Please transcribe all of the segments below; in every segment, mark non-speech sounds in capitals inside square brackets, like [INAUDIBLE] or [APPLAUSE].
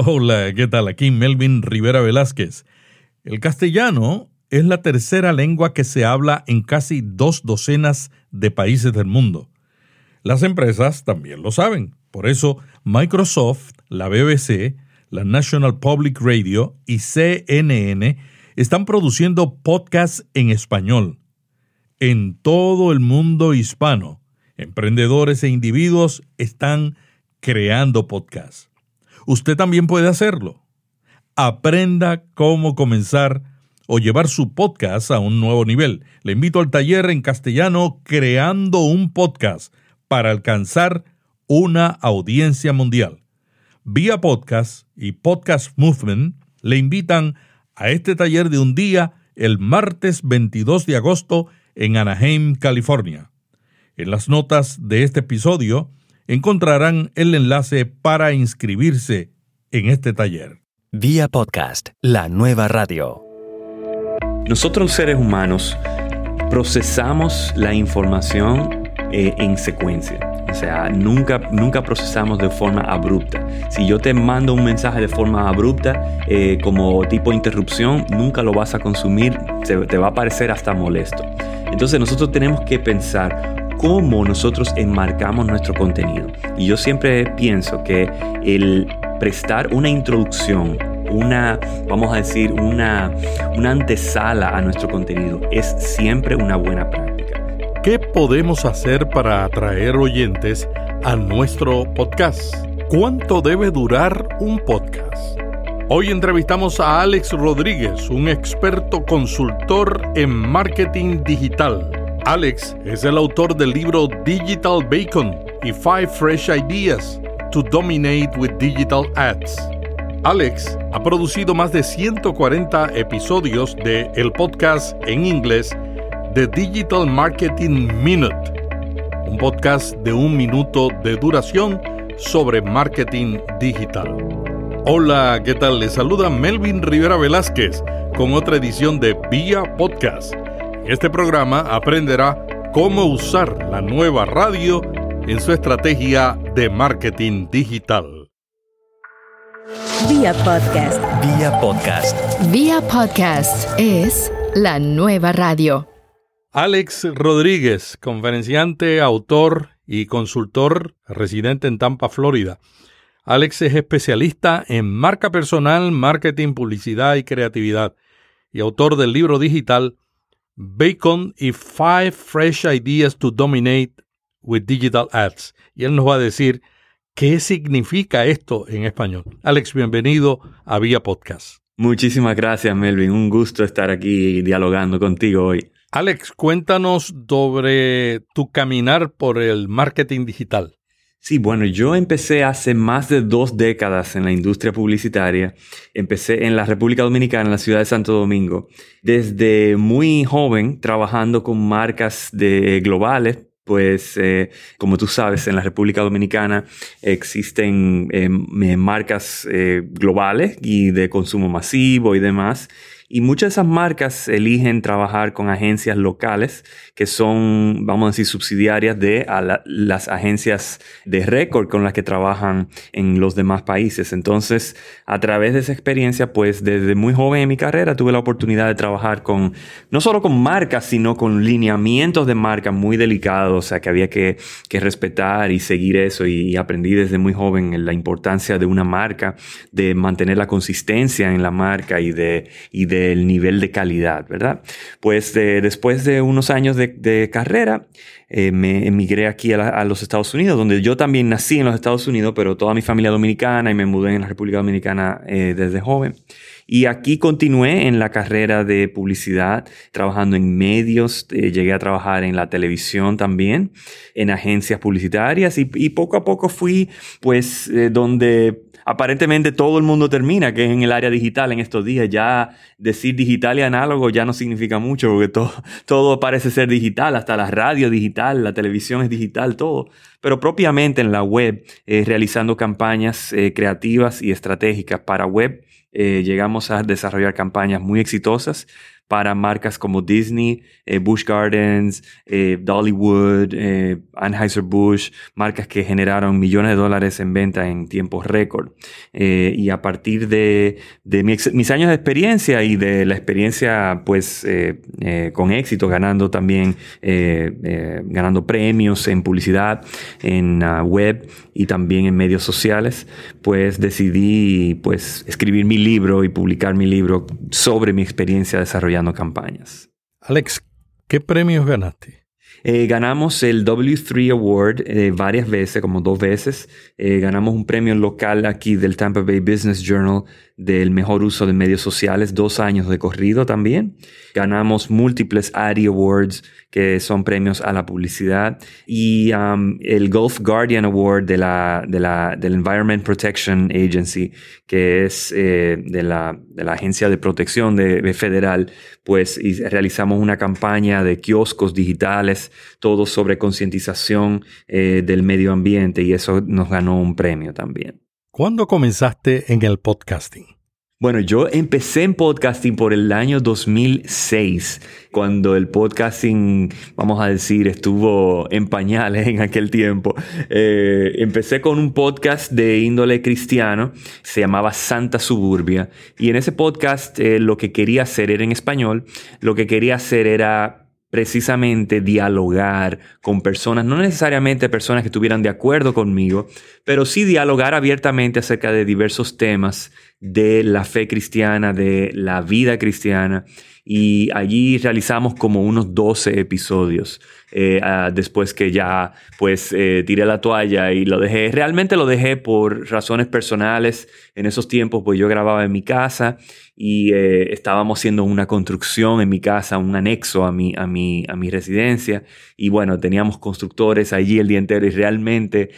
Hola, ¿qué tal? Aquí Melvin Rivera Velázquez. El castellano es la tercera lengua que se habla en casi dos docenas de países del mundo. Las empresas también lo saben. Por eso Microsoft, la BBC, la National Public Radio y CNN están produciendo podcasts en español. En todo el mundo hispano, emprendedores e individuos están creando podcasts. Usted también puede hacerlo. Aprenda cómo comenzar o llevar su podcast a un nuevo nivel. Le invito al taller en castellano Creando un podcast para alcanzar una audiencia mundial. Vía Podcast y Podcast Movement le invitan a este taller de un día el martes 22 de agosto en Anaheim, California. En las notas de este episodio encontrarán el enlace para inscribirse en este taller. Vía Podcast, la nueva radio. Nosotros los seres humanos procesamos la información eh, en secuencia. O sea, nunca, nunca procesamos de forma abrupta. Si yo te mando un mensaje de forma abrupta, eh, como tipo interrupción, nunca lo vas a consumir, te va a parecer hasta molesto. Entonces nosotros tenemos que pensar cómo nosotros enmarcamos nuestro contenido. Y yo siempre pienso que el prestar una introducción una, vamos a decir, una, una antesala a nuestro contenido es siempre una buena práctica. ¿Qué podemos hacer para atraer oyentes a nuestro podcast? ¿Cuánto debe durar un podcast? Hoy entrevistamos a Alex Rodríguez, un experto consultor en marketing digital. Alex es el autor del libro Digital Bacon y Five Fresh Ideas to Dominate with Digital Ads. Alex ha producido más de 140 episodios de el podcast en inglés The Digital Marketing Minute, un podcast de un minuto de duración sobre marketing digital. Hola, ¿qué tal? Les saluda Melvin Rivera Velázquez con otra edición de Vía Podcast. En este programa aprenderá cómo usar la nueva radio en su estrategia de marketing digital. Vía Podcast. Vía Podcast. Vía Podcast es la nueva radio. Alex Rodríguez, conferenciante, autor y consultor residente en Tampa, Florida. Alex es especialista en marca personal, marketing, publicidad y creatividad y autor del libro digital Bacon y Five Fresh Ideas to Dominate with Digital Ads. Y él nos va a decir ¿Qué significa esto en español? Alex, bienvenido a Vía Podcast. Muchísimas gracias, Melvin. Un gusto estar aquí dialogando contigo hoy. Alex, cuéntanos sobre tu caminar por el marketing digital. Sí, bueno, yo empecé hace más de dos décadas en la industria publicitaria. Empecé en la República Dominicana, en la ciudad de Santo Domingo. Desde muy joven, trabajando con marcas globales, pues eh, como tú sabes, en la República Dominicana existen eh, marcas eh, globales y de consumo masivo y demás. Y muchas de esas marcas eligen trabajar con agencias locales que son, vamos a decir, subsidiarias de las agencias de récord con las que trabajan en los demás países. Entonces, a través de esa experiencia, pues desde muy joven en mi carrera tuve la oportunidad de trabajar con, no solo con marcas, sino con lineamientos de marca muy delicados, o sea, que había que, respetar y seguir eso. Y, aprendí desde muy joven la importancia de una marca, de mantener la consistencia en la marca y de el nivel de calidad, ¿verdad? Pues después de unos años de, carrera, eh, me emigré aquí a, los Estados Unidos, donde yo también nací en los Estados Unidos, pero toda mi familia dominicana y me mudé en la República Dominicana eh, desde joven. Y aquí continué en la carrera de publicidad, trabajando en medios, eh, llegué a trabajar en la televisión también, en agencias publicitarias y poco a poco fui pues donde aparentemente todo el mundo termina, que es en el área digital en estos días. Ya decir digital y análogo ya no significa mucho, porque todo, todo parece ser digital, hasta la radio digital, la televisión es digital, todo. Pero propiamente en la web, eh, realizando campañas eh, creativas y estratégicas para web, eh, llegamos a desarrollar campañas muy exitosas para marcas como Disney, eh, Busch Gardens, eh, Dollywood, eh, Anheuser-Busch, marcas que generaron millones de dólares en venta en tiempos récord. y a partir de, mis años de experiencia y de la experiencia pues con éxito, ganando también, ganando premios en publicidad, en uh, web y también en medios sociales, pues decidí pues escribir mi libro y publicar mi libro sobre mi experiencia desarrollando campañas. Alex, ¿qué premios ganaste? Eh, ganamos el W3 Award eh, varias veces, como dos veces. Eh, ganamos un premio local aquí del Tampa Bay Business Journal del mejor uso de medios sociales, dos años de corrido también. Ganamos múltiples ADI Awards, que son premios a la publicidad, y um, el Gulf Guardian Award de la, de la, del Environment Protection Agency, que es eh, de, la, de, la, Agencia de Protección de, Federal, pues y realizamos una campaña de kioscos digitales, todo sobre concientización eh, del medio ambiente, y eso nos ganó un premio también. ¿Cuándo comenzaste en el podcasting? Bueno, yo empecé en podcasting por el año 2006, cuando el podcasting, vamos a decir, estuvo en pañales en aquel tiempo. Eh, empecé con un podcast de índole cristiano, se llamaba Santa Suburbia, y en ese podcast eh, lo que quería hacer era en español, lo que quería hacer era precisamente dialogar con personas, no necesariamente personas que estuvieran de acuerdo conmigo, pero sí dialogar abiertamente acerca de diversos temas de la fe cristiana, de la vida cristiana. Y allí realizamos como unos 12 episodios. Eh, ah, después que ya pues eh, tiré la toalla y lo dejé. Realmente lo dejé por razones personales. En esos tiempos pues yo grababa en mi casa y eh, estábamos haciendo una construcción en mi casa, un anexo a mi, a, mi, a mi residencia. Y bueno, teníamos constructores allí el día entero y realmente,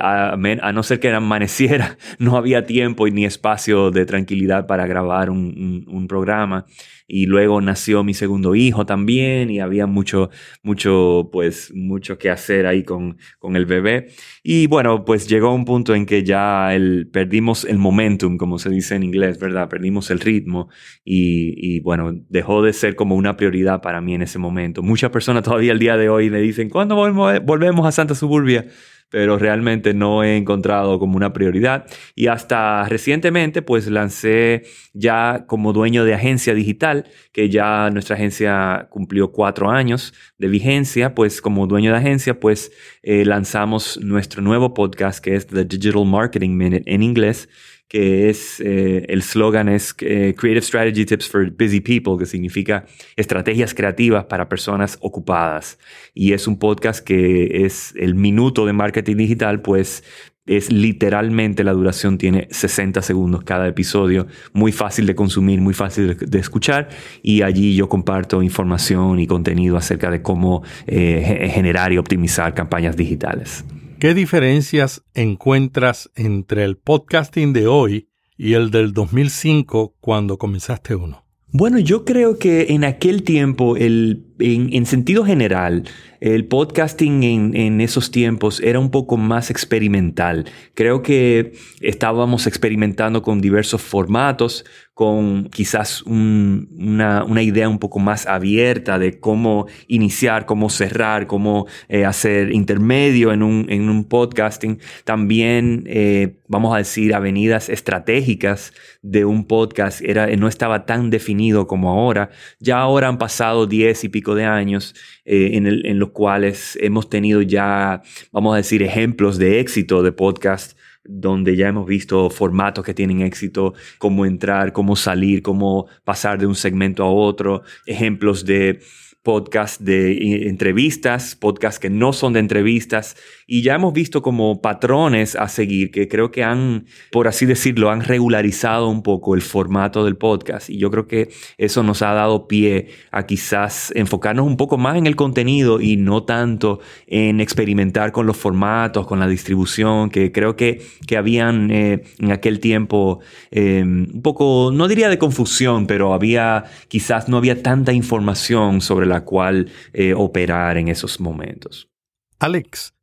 a, no ser que amaneciera, [LAUGHS] no había tiempo ni espacio de tranquilidad para grabar un, un, un programa y luego nació mi segundo hijo también y había mucho, mucho, pues, mucho que hacer ahí con, con el bebé. Y bueno, pues llegó un punto en que ya el, perdimos el momentum, como se dice en inglés, ¿verdad? Perdimos el ritmo y, y bueno, dejó de ser como una prioridad para mí en ese momento. Muchas personas todavía el día de hoy me dicen, ¿cuándo volvemos a Santa Suburbia? Pero realmente no he encontrado como una prioridad. Y hasta recientemente, pues lancé ya como dueño de agencia digital, que ya nuestra agencia cumplió cuatro años de vigencia, pues como dueño de agencia, pues eh, lanzamos nuestro nuevo podcast que es The Digital Marketing Minute en inglés que es, eh, el slogan es eh, Creative Strategy Tips for Busy People, que significa estrategias creativas para personas ocupadas. Y es un podcast que es el minuto de marketing digital, pues es literalmente la duración tiene 60 segundos cada episodio, muy fácil de consumir, muy fácil de, escuchar y allí yo comparto información y contenido acerca de cómo eh, generar y optimizar campañas digitales. ¿Qué diferencias encuentras entre el podcasting de hoy y el del 2005 cuando comenzaste uno? Bueno, yo creo que en aquel tiempo, el, en, sentido general, el podcasting en, en, esos tiempos era un poco más experimental. Creo que estábamos experimentando con diversos formatos, con quizás una, idea un poco más abierta de cómo iniciar, cómo cerrar, cómo eh, hacer intermedio en un, en un podcasting. También, eh, vamos a decir, avenidas estratégicas de un podcast era, no estaba tan definido como ahora. Ya ahora han pasado diez y pico de años eh, en, en los cuales hemos tenido ya, vamos a decir, ejemplos de éxito de podcast donde ya hemos visto formatos que tienen éxito, cómo entrar, cómo salir, cómo pasar de un segmento a otro, ejemplos de podcast de eh, entrevistas, podcasts que no son de entrevistas, y ya hemos visto como patrones a seguir que creo que han, por así decirlo, han regularizado un poco el formato del podcast. Y yo creo que eso nos ha dado pie a quizás enfocarnos un poco más en el contenido y no tanto en experimentar con los formatos, con la distribución, que creo que, que habían eh, en aquel tiempo eh, un poco, no diría de confusión, pero había quizás no había tanta información sobre la cual eh, operar en esos momentos. Alex,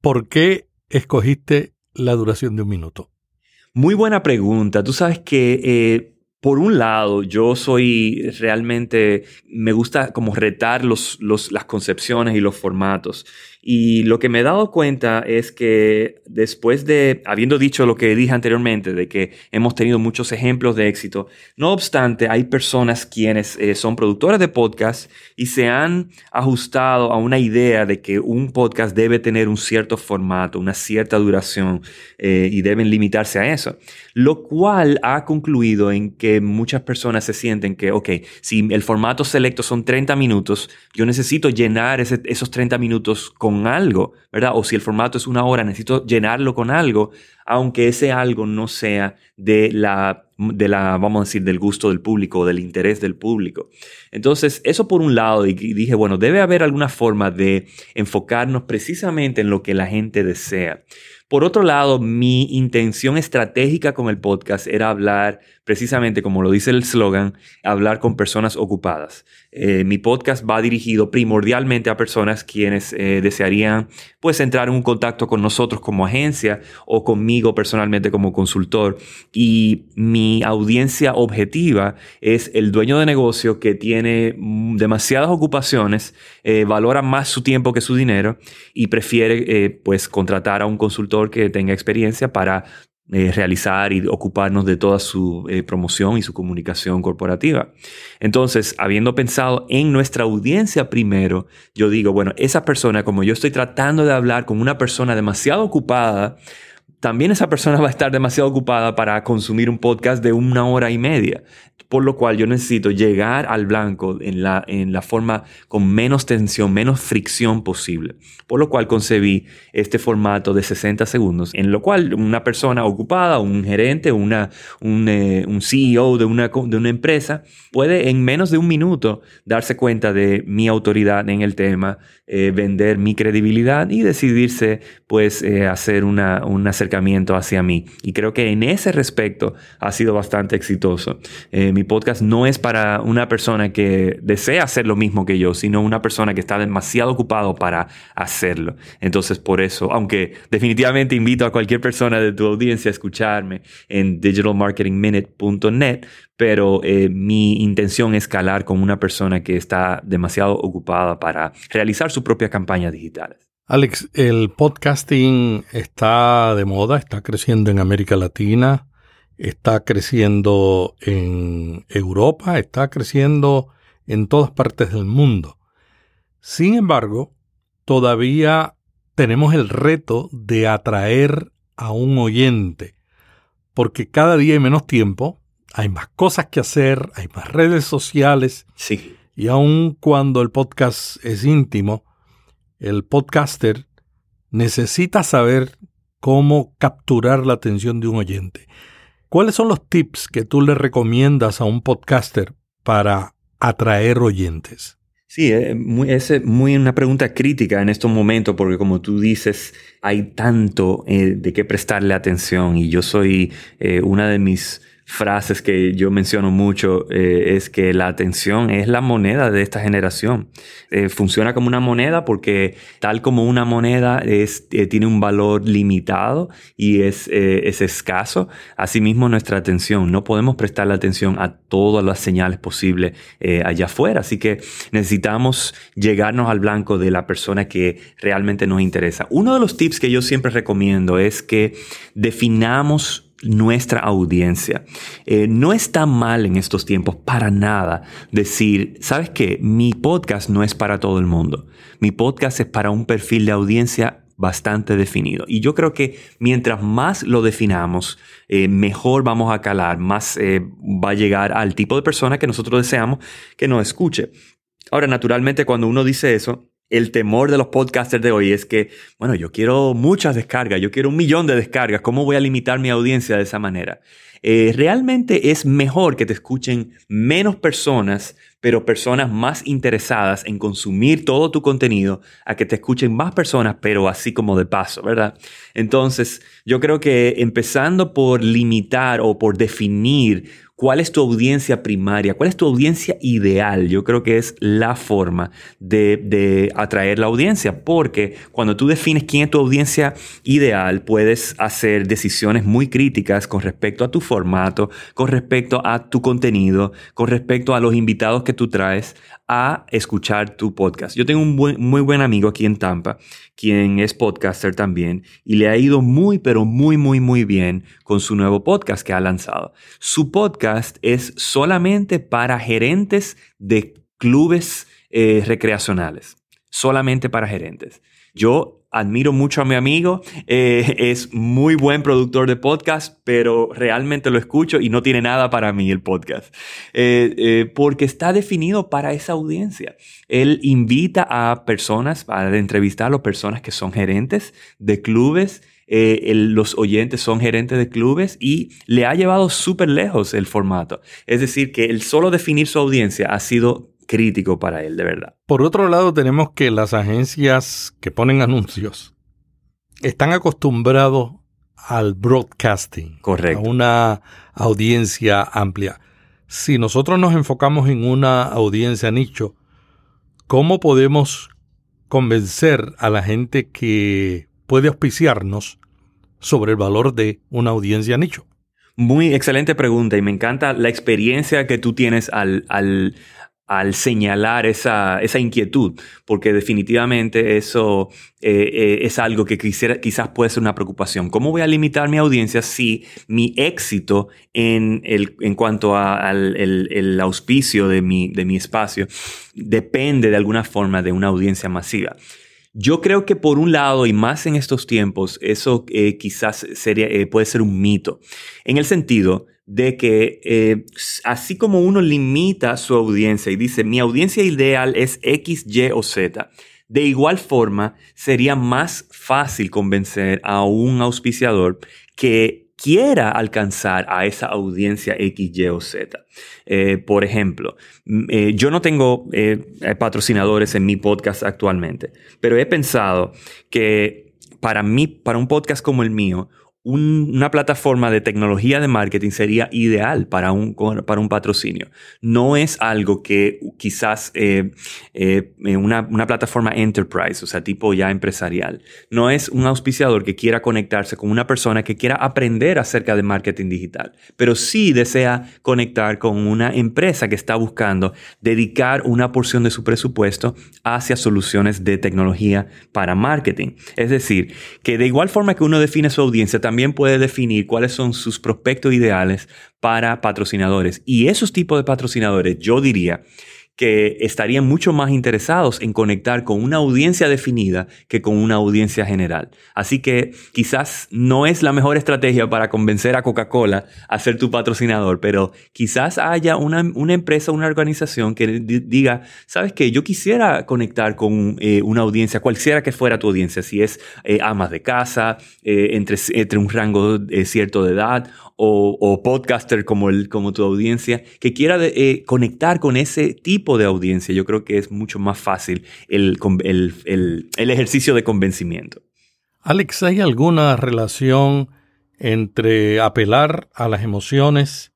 ¿por qué escogiste la duración de un minuto? Muy buena pregunta. Tú sabes que eh, por un lado, yo soy realmente, me gusta como retar los, las concepciones y los formatos. Y lo que me he dado cuenta es que después de, habiendo dicho lo que dije anteriormente, de que hemos tenido muchos ejemplos de éxito, no obstante, hay personas quienes eh, son productores de podcast y se han ajustado a una idea de que un podcast debe tener un cierto formato, una cierta duración eh, y deben limitarse a eso. Lo cual ha concluido en que muchas personas se sienten que, ok, si el formato selecto son 30 minutos, yo necesito llenar esos 30 minutos con algo, ¿verdad? O si el formato es una hora, necesito llenarlo con algo, aunque ese algo no sea de la, de la, vamos a decir, del gusto del público o del interés del público. Entonces, eso por un lado, y dije, bueno, debe haber alguna forma de enfocarnos precisamente en lo que la gente desea. Por otro lado, mi intención estratégica con el podcast era hablar precisamente como lo dice el slogan, hablar con personas ocupadas. Eh, mi podcast va dirigido primordialmente a personas quienes eh, desearían pues entrar en un contacto con nosotros como agencia o conmigo personalmente como consultor. Y mi audiencia objetiva es el dueño de negocio que tiene demasiadas ocupaciones, eh, valora más su tiempo que su dinero y prefiere pues contratar a un consultor que tenga experiencia para eh, realizar y ocuparnos de toda su eh, promoción y su comunicación corporativa. Entonces, habiendo pensado en nuestra audiencia primero, yo digo, bueno, esa persona, como yo estoy tratando de hablar con una persona demasiado ocupada, también esa persona va a estar demasiado ocupada para consumir un podcast de una hora y media por lo cual yo necesito llegar al blanco en la, en la forma con menos tensión, menos fricción posible. Por lo cual concebí este formato de 60 segundos, en lo cual una persona ocupada, un gerente, una, un, eh, un CEO de una, de una empresa puede en menos de un minuto darse cuenta de mi autoridad en el tema, eh, vender mi credibilidad y decidirse pues eh, hacer una, un acercamiento hacia mí. Y creo que en ese respecto ha sido bastante exitoso mi podcast no es para una persona que desea hacer lo mismo que yo, sino una persona que está demasiado ocupado para hacerlo. Entonces, por eso, aunque definitivamente invito a cualquier persona de tu audiencia a escucharme en digitalmarketingminute.net, pero eh, mi intención es calar con una persona que está demasiado ocupada para realizar su propia campaña digital. Alex, el podcasting está de moda, está creciendo en América Latina está creciendo en Europa, está creciendo en todas partes del mundo. Sin embargo, todavía tenemos el reto de atraer a un oyente, porque cada día hay menos tiempo, hay más cosas que hacer, hay más redes sociales. Sí. Y aun cuando el podcast es íntimo, el podcaster necesita saber cómo capturar la atención de un oyente. ¿Cuáles son los tips que tú le recomiendas a un podcaster para atraer oyentes? Sí, eh, es muy una pregunta crítica en estos momentos porque como tú dices, hay tanto eh, de qué prestarle atención y yo soy eh, una de mis frases que yo menciono mucho eh, es que la atención es la moneda de esta generación. Eh, funciona como una moneda porque tal como una moneda es, eh, tiene un valor limitado y es, es escaso, asimismo nuestra atención. No podemos prestarle atención a todas las señales posibles allá afuera. Así que necesitamos llegarnos al blanco de la persona que realmente nos interesa. Uno de los tips que yo siempre recomiendo es que definamos nuestra audiencia. Eh, no está mal en estos tiempos para nada decir, ¿sabes qué? Mi podcast no es para todo el mundo. Mi podcast es para un perfil de audiencia bastante definido. Y yo creo que mientras más lo definamos, eh, mejor vamos a calar, más eh, va a llegar al tipo de persona que nosotros deseamos que nos escuche. Ahora, naturalmente, cuando uno dice eso, el temor de los podcasters de hoy es que, bueno, yo quiero muchas descargas, yo quiero un millón de descargas, ¿cómo voy a limitar mi audiencia de esa manera? Eh, realmente es mejor que te escuchen menos personas, pero personas más interesadas en consumir todo tu contenido, a que te escuchen más personas, pero así como de paso, ¿verdad? Entonces, yo creo que empezando por limitar o por definir ¿Cuál es tu audiencia primaria? ¿Cuál es tu audiencia ideal? Yo creo que es la forma de, atraer la audiencia, porque cuando tú defines quién es tu audiencia ideal, puedes hacer decisiones muy críticas con respecto a tu formato, con respecto a tu contenido, con respecto a los invitados que tú traes a escuchar tu podcast. Yo tengo un muy buen amigo aquí en Tampa, quien es podcaster también, y le ha ido muy, pero muy, muy, muy bien con su nuevo podcast que ha lanzado. Su podcast es solamente para gerentes de clubes eh, recreacionales, solamente para gerentes. Yo admiro mucho a mi amigo, eh, es muy buen productor de podcast, pero realmente lo escucho y no tiene nada para mí el podcast, eh, eh, porque está definido para esa audiencia. Él invita a personas, para entrevistar a personas que son gerentes de clubes, los oyentes son gerentes de clubes y le ha llevado súper lejos el formato. Es decir, que el solo definir su audiencia ha sido crítico para él, de verdad. Por otro lado, tenemos que las agencias que ponen anuncios están acostumbrados al broadcasting, Correcto. a una audiencia amplia. Si nosotros nos enfocamos en una audiencia nicho, ¿cómo podemos convencer a la gente que puede auspiciarnos sobre el valor de una audiencia nicho? Muy excelente pregunta y me encanta la experiencia que tú tienes al, al, al señalar esa, esa, inquietud, porque definitivamente eso eh, eh, es algo que quisiera, quizás puede ser una preocupación. ¿Cómo voy a limitar mi audiencia si mi éxito en, el, en cuanto al el, auspicio de mi, de mi espacio depende de alguna forma de una audiencia masiva? Yo creo que por un lado, y más en estos tiempos, eso eh, quizás sería, puede ser un mito, en el sentido de que eh, así como uno limita su audiencia y dice, mi audiencia ideal es X, Y o Z, de igual forma sería más fácil convencer a un auspiciador que quiera alcanzar a esa audiencia X, Y o Z. Eh, por ejemplo, eh, yo no tengo patrocinadores en mi podcast actualmente, pero he pensado que para mí, para un podcast como el mío, una plataforma de tecnología de marketing sería ideal para un, para un patrocinio. No es algo que quizás eh, eh, una, una, plataforma enterprise, o sea, tipo ya empresarial. No es un auspiciador que quiera conectarse con una persona que quiera aprender acerca de marketing digital, pero sí desea conectar con una empresa que está buscando dedicar una porción de su presupuesto hacia soluciones de tecnología para marketing. Es decir, que de igual forma que uno define su audiencia, también también puede definir cuáles son sus prospectos ideales para patrocinadores. Y esos tipos de patrocinadores, yo diría que estarían mucho más interesados en conectar con una audiencia definida que con una audiencia general. Así que quizás no es la mejor estrategia para convencer a Coca-Cola a ser tu patrocinador, pero quizás haya una, empresa, una organización que diga, sabes qué, yo quisiera conectar con eh, una audiencia, cualquiera que fuera tu audiencia, si es eh, amas de casa, eh, entre, entre un rango cierto de edad o, podcaster como, el, como tu audiencia, que quiera eh, conectar con ese tipo de audiencia, yo creo que es mucho más fácil el, el, el ejercicio de convencimiento. Alex, ¿hay alguna relación entre apelar a las emociones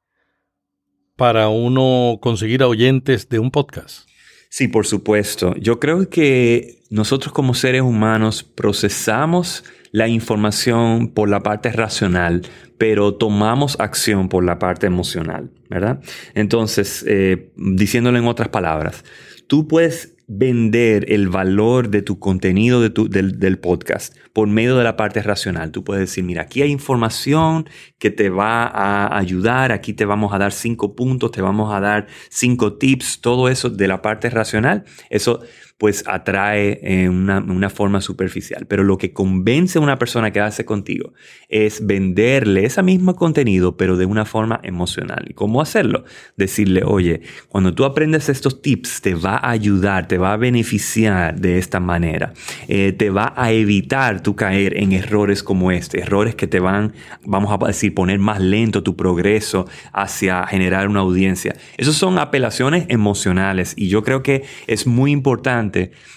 para uno conseguir oyentes de un podcast? Sí, por supuesto. Yo creo que nosotros como seres humanos procesamos la información por la parte racional, pero tomamos acción por la parte emocional, ¿verdad? Entonces, eh, diciéndolo en otras palabras, tú puedes vender el valor de tu contenido de tu, del, del, podcast por medio de la parte racional. Tú puedes decir, mira, aquí hay información que te va a ayudar, aquí te vamos a dar cinco puntos, te vamos a dar cinco tips, todo eso de la parte racional. Eso pues atrae en una, una, forma superficial. Pero lo que convence a una persona que hace contigo es venderle ese mismo contenido, pero de una forma emocional. ¿Y cómo hacerlo? Decirle, oye, cuando tú aprendes estos tips, te va a ayudar, te va a beneficiar de esta manera. Eh, te va a evitar tú caer en errores como este, errores que te van, vamos a decir, poner más lento tu progreso hacia generar una audiencia. Esos son apelaciones emocionales y yo creo que es muy importante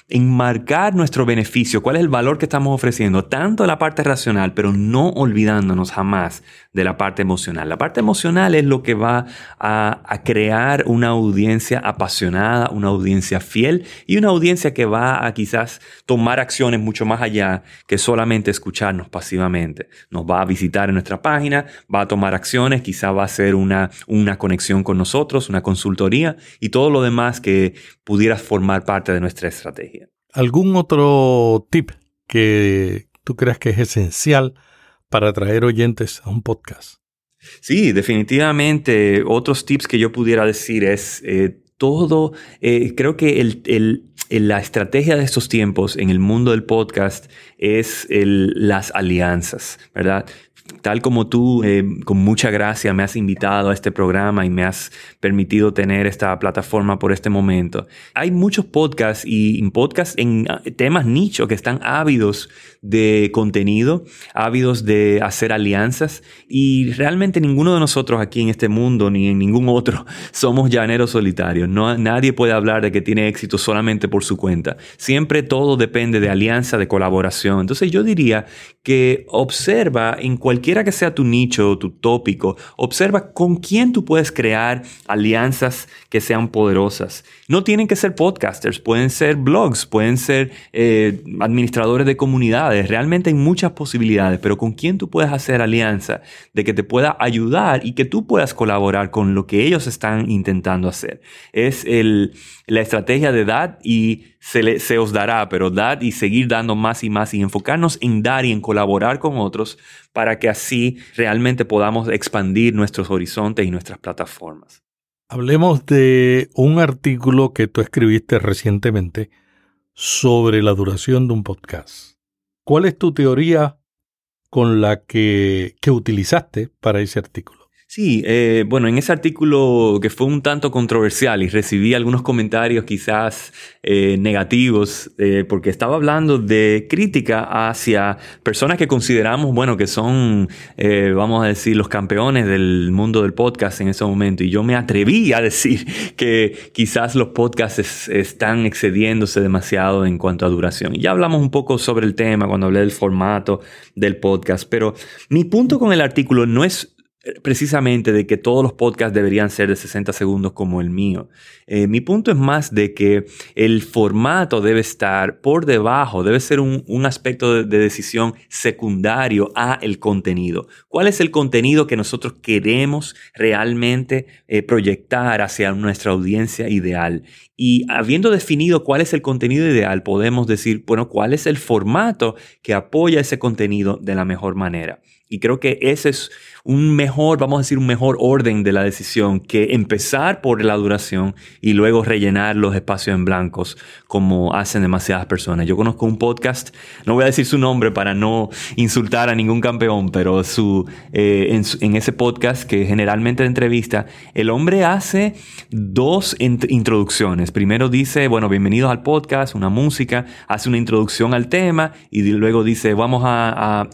enmarcar nuestro beneficio, cuál es el valor que estamos ofreciendo, tanto la parte racional, pero no olvidándonos jamás de la parte emocional. La parte emocional es lo que va a, a crear una audiencia apasionada, una audiencia fiel y una audiencia que va a quizás tomar acciones mucho más allá que solamente escucharnos pasivamente. Nos va a visitar en nuestra página, va a tomar acciones, quizás va a hacer una, una conexión con nosotros, una consultoría y todo lo demás que pudiera formar parte de nuestra estrategia. ¿Algún otro tip que tú creas que es esencial para atraer oyentes a un podcast? Sí, definitivamente. Otros tips que yo pudiera decir es eh, todo, eh, creo que la estrategia de estos tiempos en el mundo del podcast es las alianzas, ¿verdad? Tal como tú, eh, con mucha gracia, me has invitado a este programa y me has permitido tener esta plataforma por este momento. Hay muchos podcasts y podcasts en ah, temas nicho que están ávidos de contenido, ávidos de hacer alianzas y realmente ninguno de nosotros aquí en este mundo ni en ningún otro [LAUGHS] somos llaneros solitarios. No, nadie puede hablar de que tiene éxito solamente por su cuenta. Siempre todo depende de alianza, de colaboración. Entonces yo diría que observa en cualquiera que sea tu nicho tu tópico, observa con quién tú puedes crear alianzas que sean poderosas. No tienen que ser podcasters, pueden ser blogs, pueden ser eh, administradores de comunidades. Realmente hay muchas posibilidades, pero con quién tú puedes hacer alianza de que te pueda ayudar y que tú puedas colaborar con lo que ellos están intentando hacer. Es el, la estrategia de dar y se, se os dará, pero dar y seguir dando más y más y enfocarnos en dar y en colaborar con otros para que así realmente podamos expandir nuestros horizontes y nuestras plataformas. Hablemos de un artículo que tú escribiste recientemente sobre la duración de un podcast. ¿Cuál es tu teoría con la que, que utilizaste para ese artículo? Sí, eh, bueno, en ese artículo que fue un tanto controversial y recibí algunos comentarios quizás eh, negativos, eh, porque estaba hablando de crítica hacia personas que consideramos, bueno, que son, vamos a decir, los campeones del mundo del podcast en ese momento. Y yo me atreví a decir [LAUGHS] que quizás los podcasts están excediéndose demasiado en cuanto a duración. Y ya hablamos un poco sobre el tema cuando hablé del formato del podcast, pero mi punto con el artículo no es precisamente de que todos los podcasts deberían ser de 60 segundos como el mío. Eh, mi punto es más de que el formato debe estar por debajo, debe ser un, aspecto de, decisión secundario a el contenido. ¿Cuál es el contenido que nosotros queremos realmente eh, proyectar hacia nuestra audiencia ideal? Y habiendo definido cuál es el contenido ideal, podemos decir, bueno, cuál es el formato que apoya ese contenido de la mejor manera. Y creo que ese es un mejor, vamos a decir, un mejor orden de la decisión que empezar por la duración y luego rellenar los espacios en blancos como hacen demasiadas personas. Yo conozco un podcast, no voy a decir su nombre para no insultar a ningún campeón, pero su, eh, en, ese podcast que generalmente entrevista, el hombre hace dos introducciones. Primero dice, bueno, bienvenidos al podcast, una música, hace una introducción al tema y luego dice, vamos a,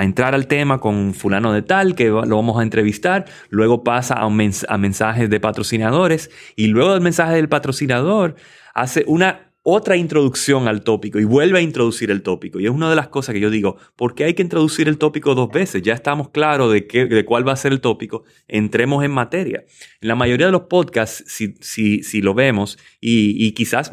entrar al tema con fulano de tal, que lo vamos a entrevistar, luego pasa a, a mensajes de patrocinadores y luego del mensaje del patrocinador hace una otra introducción al tópico y vuelve a introducir el tópico. Y es una de las cosas que yo digo, ¿por qué hay que introducir el tópico dos veces? Ya estamos claros de, qué, de cuál va a ser el tópico, entremos en materia. En la mayoría de los podcasts, si, si, si lo vemos, y, y quizás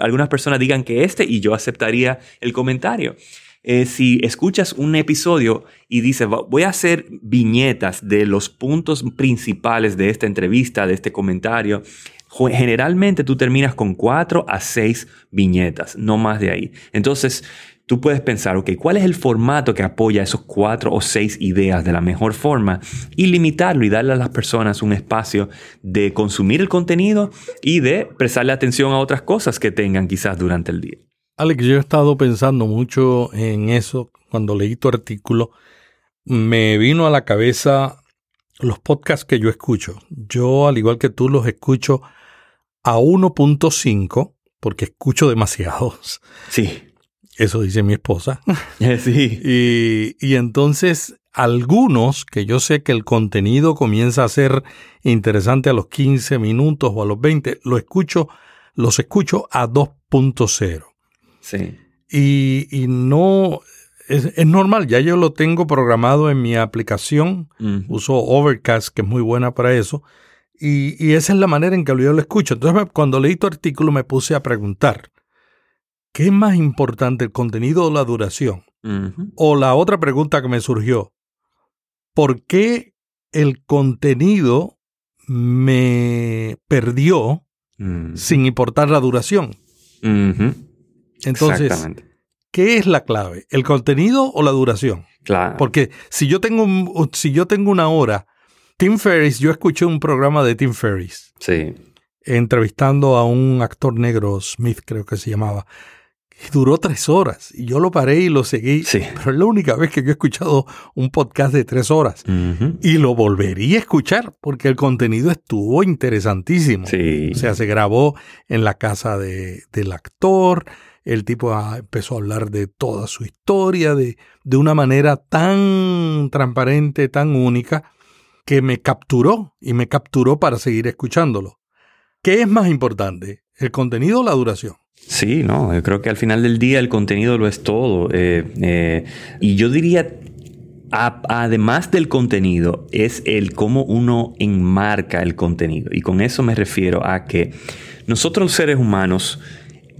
algunas personas digan que este, y yo aceptaría el comentario. Eh, si escuchas un episodio y dices, voy a hacer viñetas de los puntos principales de esta entrevista, de este comentario, Generalmente tú terminas con cuatro a seis viñetas, no más de ahí. Entonces, tú puedes pensar, ok, ¿cuál es el formato que apoya esos cuatro o seis ideas de la mejor forma? Y limitarlo y darle a las personas un espacio de consumir el contenido y de prestarle atención a otras cosas que tengan quizás durante el día. Alex, yo he estado pensando mucho en eso cuando leí tu artículo. Me vino a la cabeza los podcasts que yo escucho. Yo, al igual que tú, los escucho a 1.5 porque escucho demasiados. Sí. Eso dice mi esposa. [LAUGHS] sí. Y, y, entonces algunos que yo sé que el contenido comienza a ser interesante a los 15 minutos o a los 20, lo escucho, los escucho a 2.0. Sí. Y, y no, es, es, normal, ya yo lo tengo programado en mi aplicación, uso Overcast, que es muy buena para eso, y, y, esa es la manera en que yo lo escucho. Entonces, cuando leí tu artículo me puse a preguntar, ¿qué es más importante, el contenido o la duración? Uh -huh. O la otra pregunta que me surgió, ¿por qué el contenido me perdió Uh -huh. sin importar la duración? Uh -huh. Entonces. ¿qué es la clave? ¿El contenido o la duración? Claro. Porque si yo tengo, un- si yo tengo una hora, Tim Ferriss, yo escuché un programa de Tim Ferriss Sí. entrevistando a un actor negro, Smith creo que se llamaba, y duró tres horas. Y yo lo paré y lo seguí. Sí. Pero es la única vez que yo he escuchado un podcast de tres horas. Y lo volvería a escuchar porque el contenido estuvo interesantísimo. Sí. O sea, se grabó en la casa de- del actor. El tipo ah, empezó a hablar de toda su historia de, de una manera tan transparente, tan única, que me capturó y me capturó para seguir escuchándolo. ¿Qué es más importante? ¿El contenido o la duración? Sí, no, yo creo que al final del día el contenido lo es todo. Eh, eh, y yo diría, además del contenido, es el cómo uno enmarca el contenido. Y con eso me refiero a que nosotros los seres humanos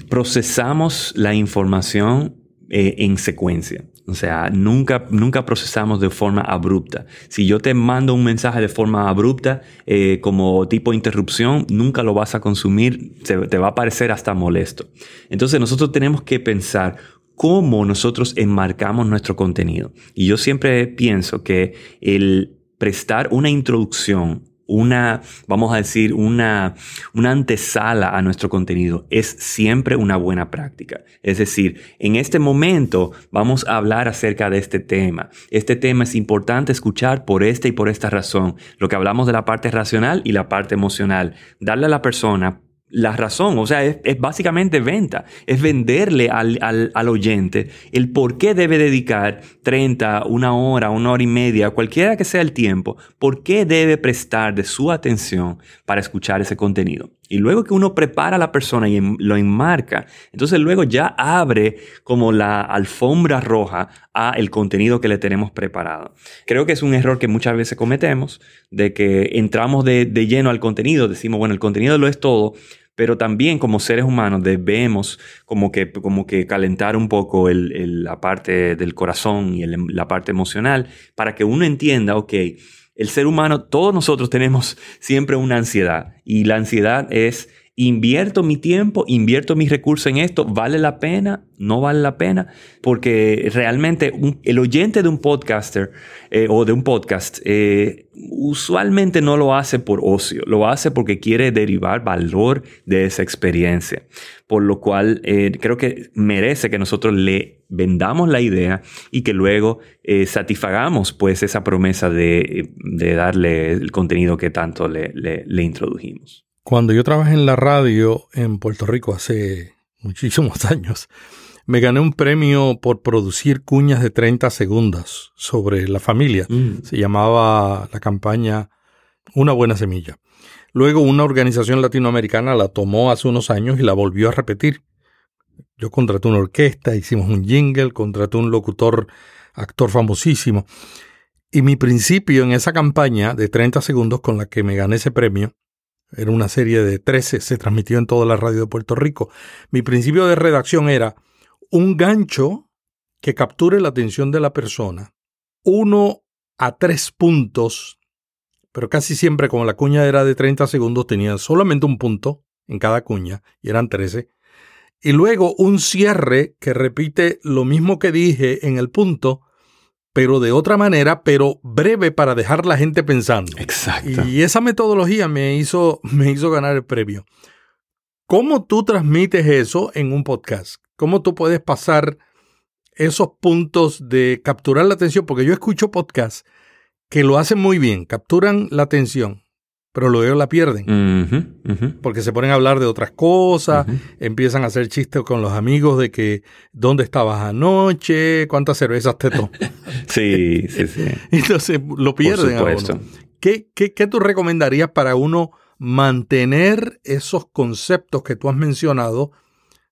procesamos la información eh, en secuencia. O sea, nunca, nunca procesamos de forma abrupta. Si yo te mando un mensaje de forma abrupta, eh, como tipo interrupción, nunca lo vas a consumir, te va a parecer hasta molesto. Entonces nosotros tenemos que pensar cómo nosotros enmarcamos nuestro contenido. Y yo siempre pienso que el prestar una introducción, una, vamos a decir, una, una antesala a nuestro contenido es siempre una buena práctica. Es decir, en este momento vamos a hablar acerca de este tema. Este tema es importante escuchar por esta y por esta razón. Lo que hablamos de la parte racional y la parte emocional. Darle a la persona la razón, o sea, es, es básicamente venta, es venderle al, al- al oyente el por qué debe dedicar 30, una hora, una hora y media, cualquiera que sea el tiempo, por qué debe prestar de su atención para escuchar ese contenido. Y luego que uno prepara a la persona y lo enmarca, entonces luego ya abre como la alfombra roja a el contenido que le tenemos preparado. Creo que es un error que muchas veces cometemos, de que entramos de, de lleno al contenido, decimos, bueno, el contenido lo es todo, pero también como seres humanos debemos como que, como que calentar un poco el- la parte del corazón y el- la parte emocional para que uno entienda, ok, el ser humano, todos nosotros tenemos siempre una ansiedad y la ansiedad es invierto mi tiempo, invierto mis recursos en esto, ¿vale la pena? ¿No vale la pena? Porque realmente un- el oyente de un podcaster eh, o de un podcast eh, usualmente no lo hace por ocio, lo hace porque quiere derivar valor de esa experiencia. Por lo cual eh, creo que merece que nosotros le vendamos la idea y que luego eh, satisfagamos pues esa promesa de, de darle el contenido que tanto le, le- le introdujimos. Cuando yo trabajé en la radio en Puerto Rico hace muchísimos [LAUGHS] años, me gané un premio por producir cuñas de 30 segundos sobre la familia. Se llamaba la campaña Una buena semilla. Luego una organización latinoamericana la tomó hace unos años y la volvió a repetir. Yo contraté una orquesta, hicimos un jingle, contraté un locutor, actor famosísimo. Y mi principio en esa campaña de 30 segundos con la que me gané ese premio, era una serie de 13, se transmitió en toda la radio de Puerto Rico. Mi principio de redacción era un gancho que capture la atención de la persona, uno a tres puntos, pero casi siempre como la cuña era de 30 segundos tenía solamente un punto en cada cuña y eran 13. Y luego un cierre que repite lo mismo que dije en el punto, pero de otra manera, pero breve para dejar la gente pensando. Exacto. Y esa metodología me hizo, [LAUGHS] me hizo ganar el premio. ¿Cómo tú transmites eso en un podcast? ¿Cómo tú puedes pasar esos puntos de capturar la atención? Porque yo escucho podcasts que lo hacen muy bien, capturan la atención, pero luego la pierden. Porque se ponen a hablar de otras cosas, empiezan a hacer chistes con los amigos de que dónde estabas anoche, cuántas cervezas te tomaste. [LAUGHS] Sí, sí, sí. [LAUGHS] Entonces lo Por pierden a uno. supuesto. ¿Qué, qué, qué tú recomendarías para uno mantener esos conceptos que tú has mencionado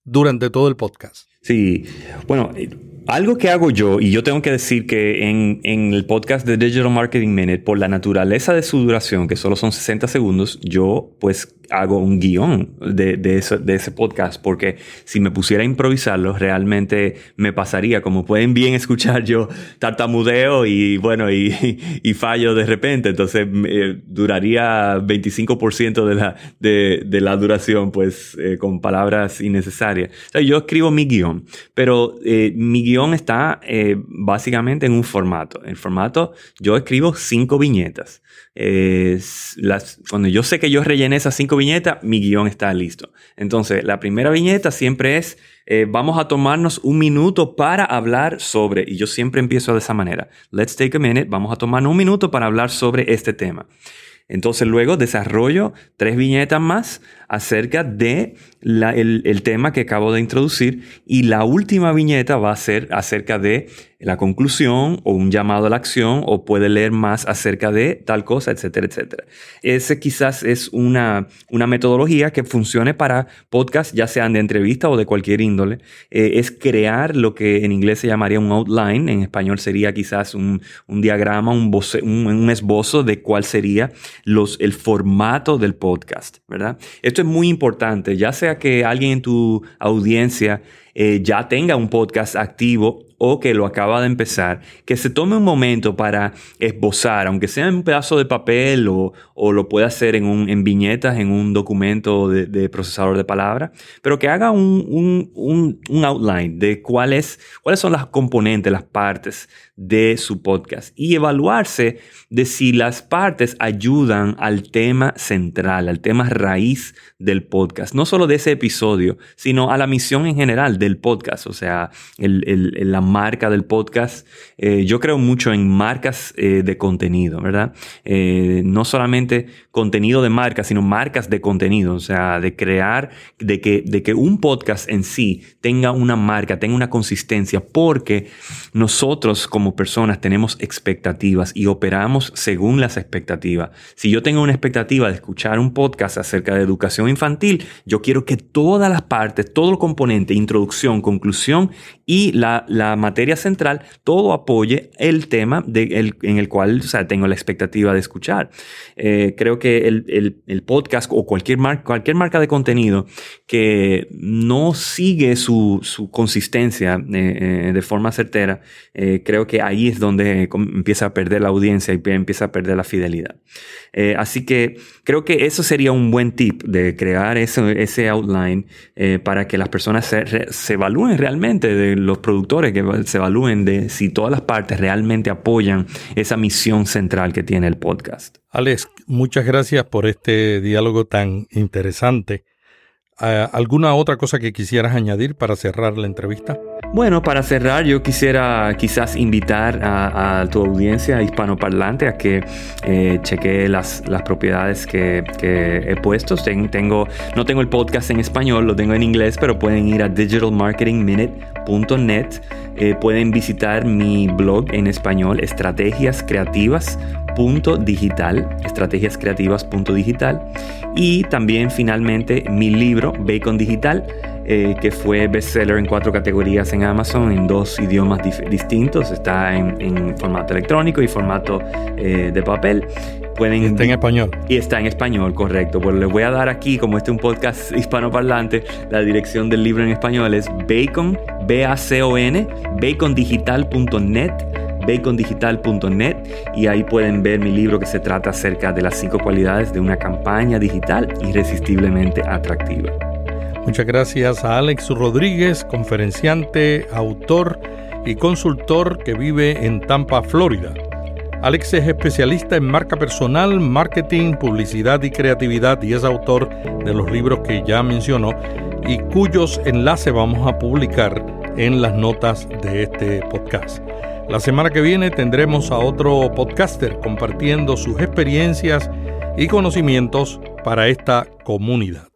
durante todo el podcast? Sí, bueno, algo que hago yo, y yo tengo que decir que en, en el podcast de Digital Marketing Minute, por la naturaleza de su duración, que solo son 60 segundos, yo pues hago un guion de, de, eso- de ese podcast, porque si me pusiera a improvisarlo, realmente me pasaría, como pueden bien escuchar, yo tartamudeo y bueno, y, y fallo de repente, entonces eh, duraría 25% de la, de, de la duración, pues eh, con palabras innecesarias. O sea, yo escribo mi guion, pero eh, mi guion está eh, básicamente en un formato. El formato, yo escribo cinco viñetas. Eh, las, cuando yo sé que yo rellené esas cinco viñetas, mi guion está listo. Entonces, la primera viñeta siempre es, eh, vamos a tomarnos un minuto para hablar sobre, y yo siempre empiezo de esa manera, let's take a minute, vamos a tomarnos un minuto para hablar sobre este tema. Entonces luego desarrollo tres viñetas más acerca de el, tema que acabo de introducir y la última viñeta va a ser acerca de la conclusión o un llamado a la acción o puede leer más acerca de tal cosa, etcétera, etcétera. Ese quizás es una, una metodología que funcione para podcasts, ya sean de entrevista o de cualquier índole. Eh, es crear lo que en inglés se llamaría un outline, en español sería quizás un, un diagrama, un, voce- un, esbozo de cuál sería los, el formato del podcast, ¿verdad? Es muy importante, ya sea que alguien en tu audiencia eh, ya tenga un podcast activo o que lo acaba de empezar, que se tome un momento para esbozar, aunque sea en un pedazo de papel o, o lo pueda hacer en, un, en viñetas, en un documento de, procesador de palabras, pero que haga un, un, un, outline de cuáles, cuáles son las componentes, las partes de su podcast y evaluarse de si las partes ayudan al tema central, al tema raíz del podcast, no solo de ese episodio, sino a la misión en general del podcast, o sea, el- el- la marca del podcast. Eh, yo creo mucho en marcas eh, de contenido, ¿verdad? Eh, no solamente contenido de marca, sino marcas de contenido, o sea, de crear, de que, de que un podcast en sí tenga una marca, tenga una consistencia, porque nosotros como personas tenemos expectativas y operamos según las expectativas. Si yo tengo una expectativa de escuchar un podcast acerca de educación infantil, yo quiero que todas las partes, todo el componente, introducción, conclusión y la, la materia central, todo apoye el tema en el cual tengo la expectativa de escuchar. Eh, creo que el, podcast o cualquier, mar- cualquier marca de contenido que no sigue su, consistencia eh, eh, de forma certera, creo que ahí es donde empieza a perder la audiencia y empieza a perder la fidelidad. Así que creo que eso sería un buen tip de crear ese, outline para que las personas se, se evalúen realmente, de los productores que se evalúen de si todas las partes realmente apoyan esa misión central que tiene el podcast. Alex, muchas gracias por este diálogo tan interesante. Ah, ¿Alguna otra cosa que quisieras añadir para cerrar la entrevista? Bueno, para cerrar, yo quisiera quizás invitar a, tu audiencia hispanoparlante a que eh, chequee las, propiedades que, he puesto. Ten- tengo, no tengo el podcast en español, lo tengo en inglés, pero pueden ir a digitalmarketingminute.net. Eh, pueden visitar mi blog en español, estrategias creativas punto digital, estrategias creativas punto digital y también finalmente mi libro Bacon Digital eh, que fue bestseller en cuatro categorías en Amazon en dos idiomas distintos está en, en formato electrónico y formato eh, de papel pueden Está en español. y está en español, correcto. Pues les voy a dar aquí, como este es un podcast [LAUGHS] hispanoparlante, la dirección del libro en español es bacon, B-A-C-O-N, bacondigital.net, bacondigital.net. y ahí pueden ver mi libro que se trata acerca de las cinco cualidades de una campaña digital irresistiblemente atractiva. Muchas gracias a Alex Rodríguez, conferenciante, autor y consultor que vive en Tampa, Florida. Alex es especialista en marca personal, marketing, publicidad y creatividad y es autor de los libros que ya mencionó y cuyos enlaces vamos a publicar en las notas de este podcast. La semana que viene tendremos a otro podcaster compartiendo sus experiencias y conocimientos para esta comunidad.